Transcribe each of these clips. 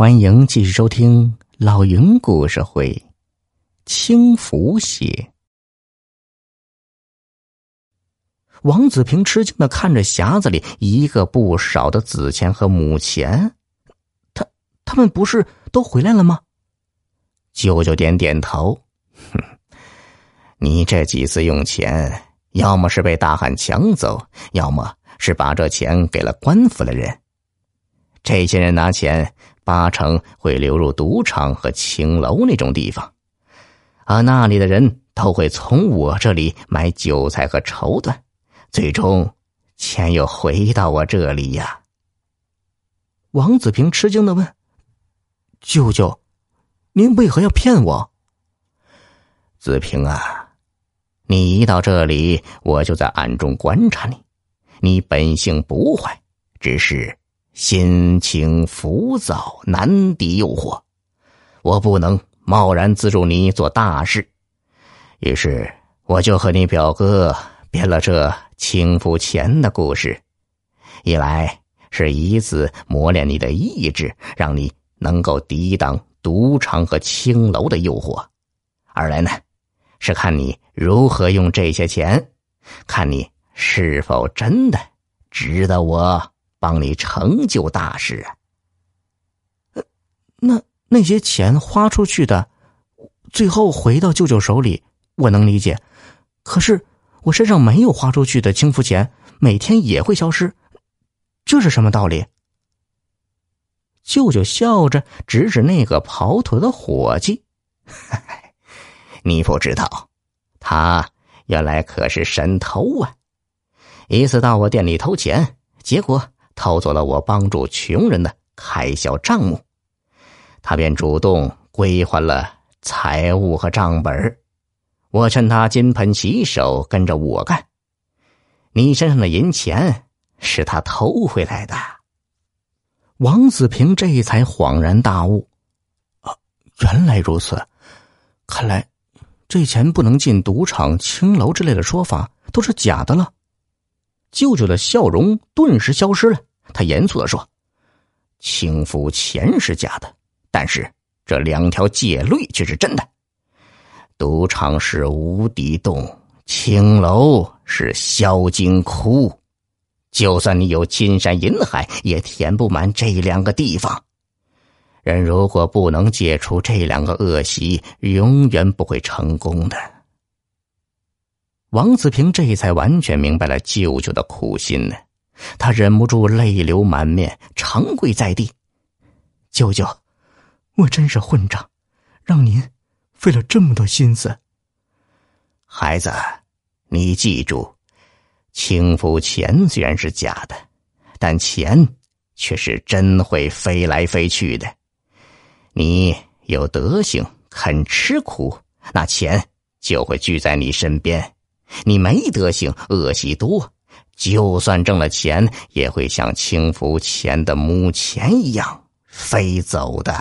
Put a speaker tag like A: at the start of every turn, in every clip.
A: 欢迎继续收听老云故事会，《轻浮写》。王子平吃惊的看着匣子里一个不少的子钱和母钱，他他们不是都回来了吗？舅舅点点头，哼，你这几次用钱，要么是被大汉抢走，要么是把这钱给了官府的人。这些人拿钱。八成会流入赌场和青楼那种地方，而那里的人都会从我这里买韭菜和绸缎，最终钱又回到我这里呀。王子平吃惊的问：“舅舅，您为何要骗我？”子平啊，你一到这里，我就在暗中观察你，你本性不坏，只是……心情浮躁，难抵诱惑，我不能贸然资助你做大事，于是我就和你表哥编了这轻浮钱的故事，一来是以此磨练你的意志，让你能够抵挡赌场和青楼的诱惑；二来呢，是看你如何用这些钱，看你是否真的值得我。帮你成就大事啊！那那些钱花出去的，最后回到舅舅手里，我能理解。可是我身上没有花出去的轻浮钱，每天也会消失，这是什么道理？舅舅笑着指指那个跑腿的伙计：“ 你不知道，他原来可是神偷啊！一次到我店里偷钱，结果……”偷走了我帮助穷人的开销账目，他便主动归还了财物和账本我趁他金盆洗手，跟着我干。你身上的银钱是他偷回来的。王子平这才恍然大悟：啊，原来如此！看来这钱不能进赌场、青楼之类的说法都是假的了。舅舅的笑容顿时消失了。他严肃的说：“轻浮钱是假的，但是这两条戒律却是真的。赌场是无底洞，青楼是销金窟。就算你有金山银海，也填不满这两个地方。人如果不能解除这两个恶习，永远不会成功的。”王子平这才完全明白了舅舅的苦心呢。他忍不住泪流满面，长跪在地：“舅舅，我真是混账，让您费了这么多心思。孩子，你记住，轻浮钱虽然是假的，但钱却是真会飞来飞去的。你有德行，肯吃苦，那钱就会聚在你身边；你没德行，恶习多。”就算挣了钱，也会像轻浮钱的母钱一样飞走的。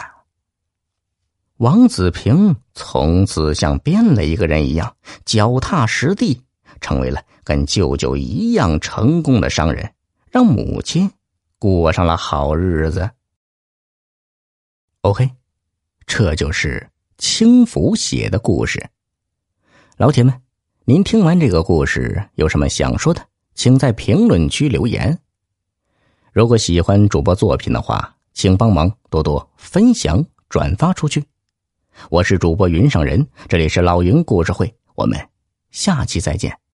A: 王子平从此像变了一个人一样，脚踏实地，成为了跟舅舅一样成功的商人，让母亲过上了好日子。OK，这就是轻浮写的故事。老铁们，您听完这个故事有什么想说的？请在评论区留言。如果喜欢主播作品的话，请帮忙多多分享转发出去。我是主播云上人，这里是老云故事会，我们下期再见。